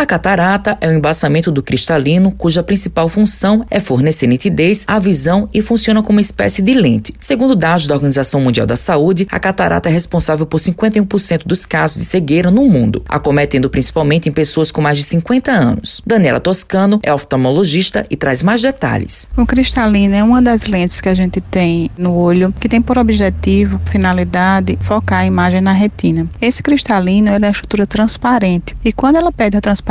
A catarata é o embaçamento do cristalino, cuja principal função é fornecer nitidez à visão e funciona como uma espécie de lente. Segundo dados da Organização Mundial da Saúde, a catarata é responsável por 51% dos casos de cegueira no mundo, acometendo principalmente em pessoas com mais de 50 anos. Daniela Toscano é oftalmologista e traz mais detalhes. O cristalino é uma das lentes que a gente tem no olho, que tem por objetivo, finalidade, focar a imagem na retina. Esse cristalino é uma estrutura transparente e quando ela perde a transparência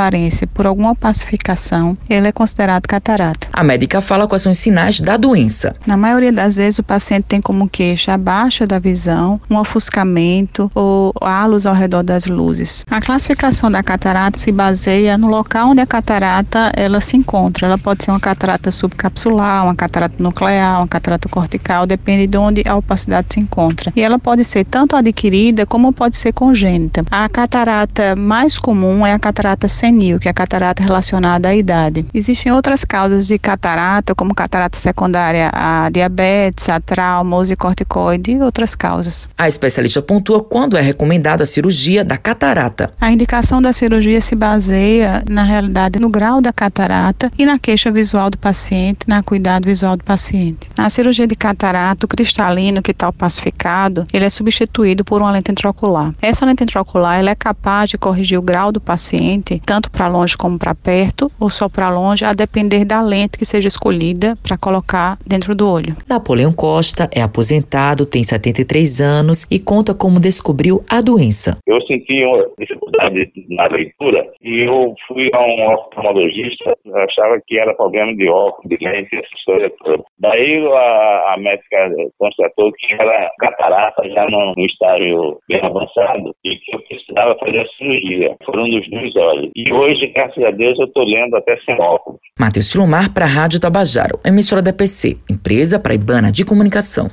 por alguma opacificação, ele é considerado catarata. A médica fala quais são os sinais da doença. Na maioria das vezes o paciente tem como queixa a baixa da visão, um ofuscamento ou halos ao redor das luzes. A classificação da catarata se baseia no local onde a catarata ela se encontra. Ela pode ser uma catarata subcapsular, uma catarata nuclear, uma catarata cortical, depende de onde a opacidade se encontra. E ela pode ser tanto adquirida como pode ser congênita. A catarata mais comum é a catarata senil, que é a catarata relacionada à idade. Existem outras causas de catarata, como catarata secundária a diabetes, a trauma, corticoide e outras causas. A especialista pontua quando é recomendada a cirurgia da catarata. A indicação da cirurgia se baseia, na realidade, no grau da catarata e na queixa visual do paciente, na cuidado visual do paciente. Na cirurgia de catarata, o cristalino que está opacificado, ele é substituído por uma lente intraocular. Essa lente intraocular ela é capaz de corrigir o grau do paciente, tanto para longe como para perto, ou só para longe, a depender da lente que seja escolhida para colocar dentro do olho. Napoleão Costa é aposentado, tem 73 anos e conta como descobriu a doença. Eu senti uma dificuldade na leitura e eu fui a um oftalmologista, achava que era problema de óculos, de lente, essa história toda. Daí a, a médica constatou que era catarata já no estágio bem avançado e que eu precisava fazer a cirurgia. Foram dos dois olhos. E hoje, graças a Deus, eu estou lendo até sem óculos. Matheus Silomar para a Rádio Tabajaro, emissora da PC, empresa paraibana de comunicação.